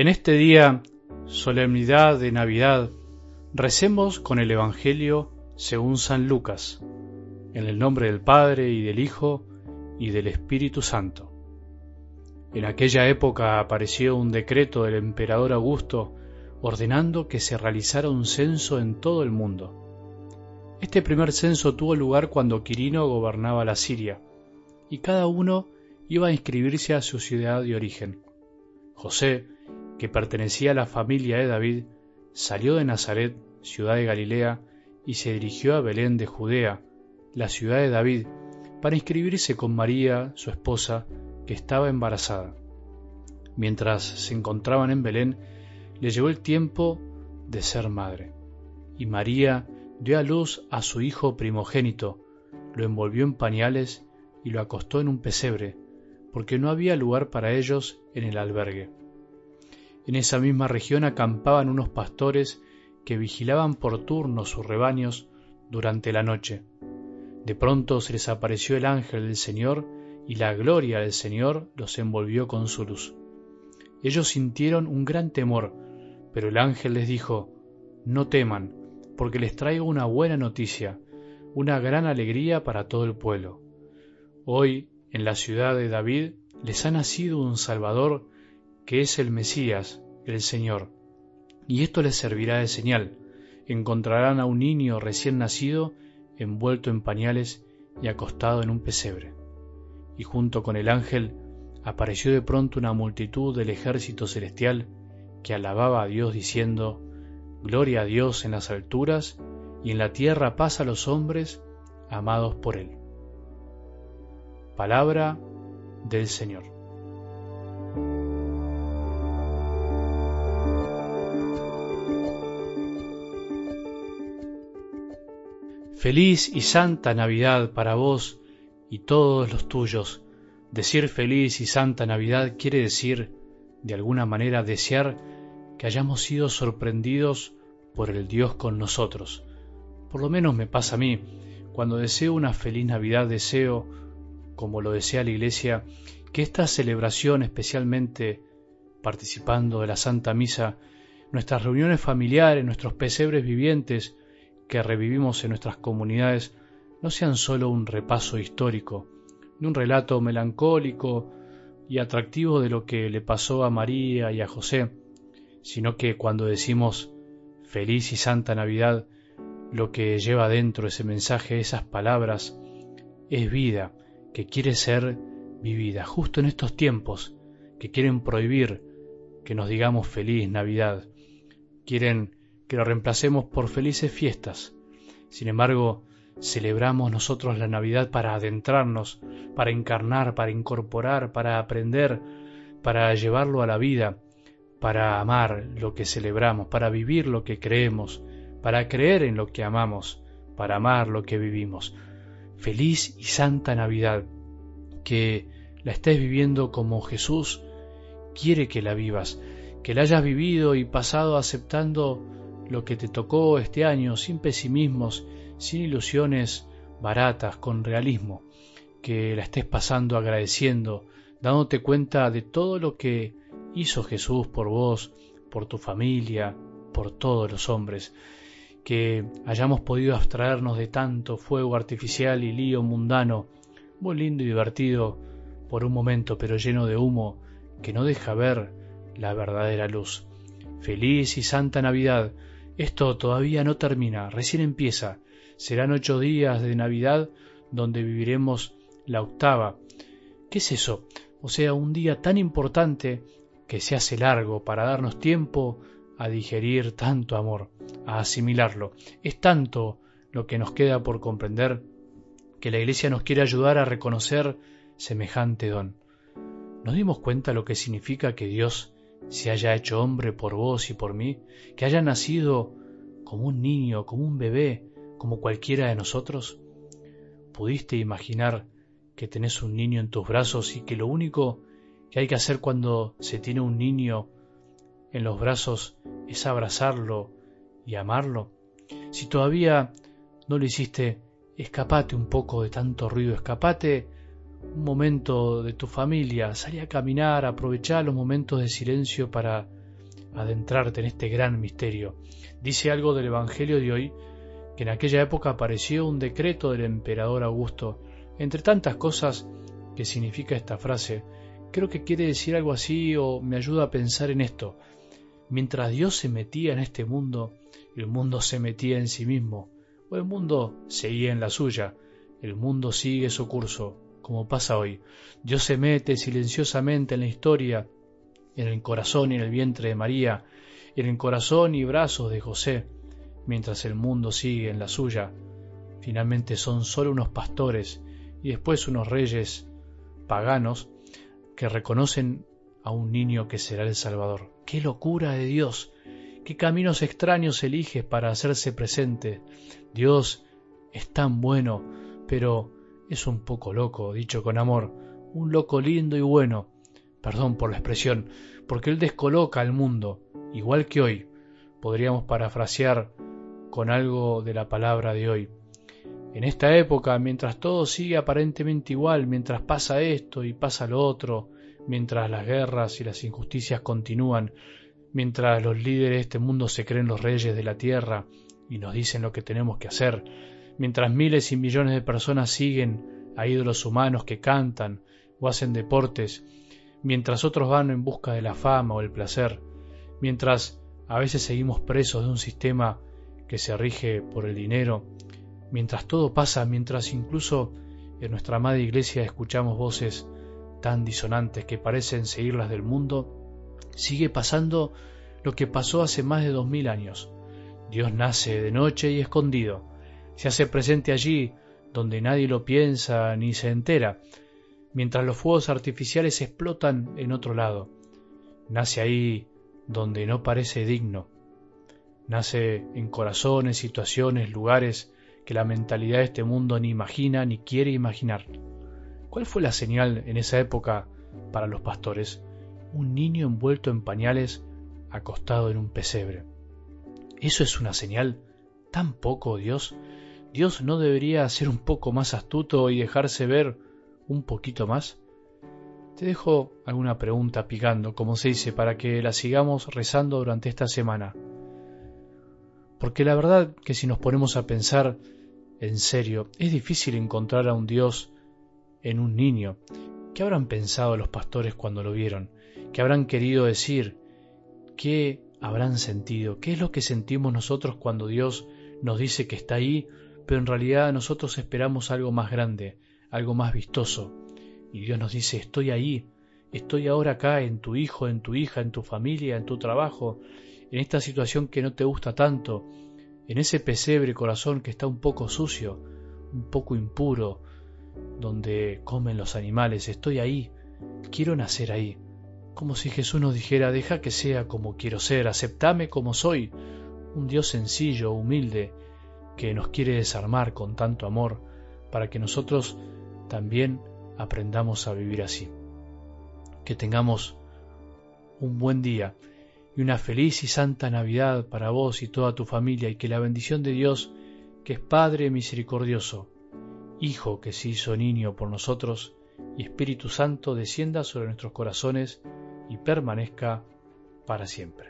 En este día, solemnidad de Navidad, recemos con el Evangelio según San Lucas, en el nombre del Padre y del Hijo y del Espíritu Santo. En aquella época apareció un decreto del emperador Augusto ordenando que se realizara un censo en todo el mundo. Este primer censo tuvo lugar cuando Quirino gobernaba la Siria, y cada uno iba a inscribirse a su ciudad de origen. José, que pertenecía a la familia de David, salió de Nazaret, ciudad de Galilea, y se dirigió a Belén de Judea, la ciudad de David, para inscribirse con María, su esposa, que estaba embarazada. Mientras se encontraban en Belén, le llegó el tiempo de ser madre, y María dio a luz a su hijo primogénito, lo envolvió en pañales y lo acostó en un pesebre, porque no había lugar para ellos en el albergue. En esa misma región acampaban unos pastores que vigilaban por turno sus rebaños durante la noche. De pronto se les apareció el ángel del Señor y la gloria del Señor los envolvió con su luz. Ellos sintieron un gran temor, pero el ángel les dijo, No teman, porque les traigo una buena noticia, una gran alegría para todo el pueblo. Hoy, en la ciudad de David, les ha nacido un Salvador que es el Mesías, el Señor. Y esto les servirá de señal. Encontrarán a un niño recién nacido, envuelto en pañales y acostado en un pesebre. Y junto con el ángel apareció de pronto una multitud del ejército celestial que alababa a Dios diciendo, Gloria a Dios en las alturas y en la tierra paz a los hombres amados por Él. Palabra del Señor. Feliz y santa Navidad para vos y todos los tuyos. Decir feliz y santa Navidad quiere decir, de alguna manera, desear que hayamos sido sorprendidos por el Dios con nosotros. Por lo menos me pasa a mí. Cuando deseo una feliz Navidad deseo, como lo desea la Iglesia, que esta celebración, especialmente participando de la Santa Misa, nuestras reuniones familiares, nuestros pesebres vivientes, que revivimos en nuestras comunidades no sean sólo un repaso histórico, ni un relato melancólico y atractivo de lo que le pasó a María y a José, sino que cuando decimos feliz y santa Navidad, lo que lleva dentro ese mensaje, esas palabras, es vida que quiere ser vivida, justo en estos tiempos que quieren prohibir que nos digamos feliz Navidad, quieren que lo reemplacemos por felices fiestas. Sin embargo, celebramos nosotros la Navidad para adentrarnos, para encarnar, para incorporar, para aprender, para llevarlo a la vida, para amar lo que celebramos, para vivir lo que creemos, para creer en lo que amamos, para amar lo que vivimos. Feliz y santa Navidad, que la estés viviendo como Jesús quiere que la vivas, que la hayas vivido y pasado aceptando lo que te tocó este año sin pesimismos, sin ilusiones baratas, con realismo, que la estés pasando agradeciendo, dándote cuenta de todo lo que hizo Jesús por vos, por tu familia, por todos los hombres, que hayamos podido abstraernos de tanto fuego artificial y lío mundano, muy lindo y divertido por un momento, pero lleno de humo que no deja ver la verdadera luz. Feliz y santa Navidad, esto todavía no termina, recién empieza. Serán ocho días de Navidad donde viviremos la octava. ¿Qué es eso? O sea, un día tan importante que se hace largo para darnos tiempo a digerir tanto amor, a asimilarlo. Es tanto lo que nos queda por comprender que la Iglesia nos quiere ayudar a reconocer semejante don. ¿Nos dimos cuenta lo que significa que Dios se haya hecho hombre por vos y por mí, que haya nacido como un niño, como un bebé, como cualquiera de nosotros? ¿Pudiste imaginar que tenés un niño en tus brazos y que lo único que hay que hacer cuando se tiene un niño en los brazos es abrazarlo y amarlo? Si todavía no lo hiciste, escapate un poco de tanto ruido, escapate un momento de tu familia, salí a caminar, aprovechá los momentos de silencio para adentrarte en este gran misterio. Dice algo del Evangelio de hoy que en aquella época apareció un decreto del emperador Augusto. Entre tantas cosas que significa esta frase, creo que quiere decir algo así o me ayuda a pensar en esto. Mientras Dios se metía en este mundo, el mundo se metía en sí mismo, o el mundo seguía en la suya, el mundo sigue su curso, como pasa hoy. Dios se mete silenciosamente en la historia, en el corazón y en el vientre de María, en el corazón y brazos de José, mientras el mundo sigue en la suya. Finalmente son solo unos pastores y después unos reyes paganos que reconocen a un niño que será el Salvador. ¡Qué locura de Dios! ¿Qué caminos extraños eliges para hacerse presente? Dios es tan bueno, pero es un poco loco, dicho con amor, un loco lindo y bueno, perdón por la expresión, porque Él descoloca al mundo, igual que hoy. Podríamos parafrasear con algo de la palabra de hoy. En esta época, mientras todo sigue aparentemente igual, mientras pasa esto y pasa lo otro, mientras las guerras y las injusticias continúan, mientras los líderes de este mundo se creen los reyes de la tierra y nos dicen lo que tenemos que hacer, mientras miles y millones de personas siguen a ídolos humanos que cantan o hacen deportes, mientras otros van en busca de la fama o el placer, mientras a veces seguimos presos de un sistema que se rige por el dinero, mientras todo pasa, mientras incluso en nuestra amada iglesia escuchamos voces tan disonantes que parecen seguir las del mundo, sigue pasando lo que pasó hace más de dos mil años. Dios nace de noche y escondido, se hace presente allí donde nadie lo piensa ni se entera, mientras los fuegos artificiales explotan en otro lado. Nace ahí donde no parece digno. Nace en corazones, situaciones, lugares que la mentalidad de este mundo ni imagina ni quiere imaginar. ¿Cuál fue la señal en esa época para los pastores? Un niño envuelto en pañales acostado en un pesebre. ¿Eso es una señal? ¿Tan poco, Dios? ¿Dios no debería ser un poco más astuto y dejarse ver un poquito más? Te dejo alguna pregunta picando, como se dice, para que la sigamos rezando durante esta semana. Porque la verdad que si nos ponemos a pensar en serio, es difícil encontrar a un Dios en un niño. ¿Qué habrán pensado los pastores cuando lo vieron? ¿Qué habrán querido decir? ¿Qué habrán sentido? ¿Qué es lo que sentimos nosotros cuando Dios nos dice que está ahí, pero en realidad nosotros esperamos algo más grande, algo más vistoso? Y Dios nos dice, estoy ahí, estoy ahora acá en tu hijo, en tu hija, en tu familia, en tu trabajo, en esta situación que no te gusta tanto, en ese pesebre corazón que está un poco sucio, un poco impuro, donde comen los animales, estoy ahí, quiero nacer ahí. Como si Jesús nos dijera, deja que sea como quiero ser, aceptame como soy, un Dios sencillo, humilde, que nos quiere desarmar con tanto amor, para que nosotros también aprendamos a vivir así. Que tengamos un buen día y una feliz y santa Navidad para vos y toda tu familia y que la bendición de Dios, que es Padre misericordioso, Hijo que se hizo niño por nosotros, y Espíritu Santo descienda sobre nuestros corazones y permanezca para siempre.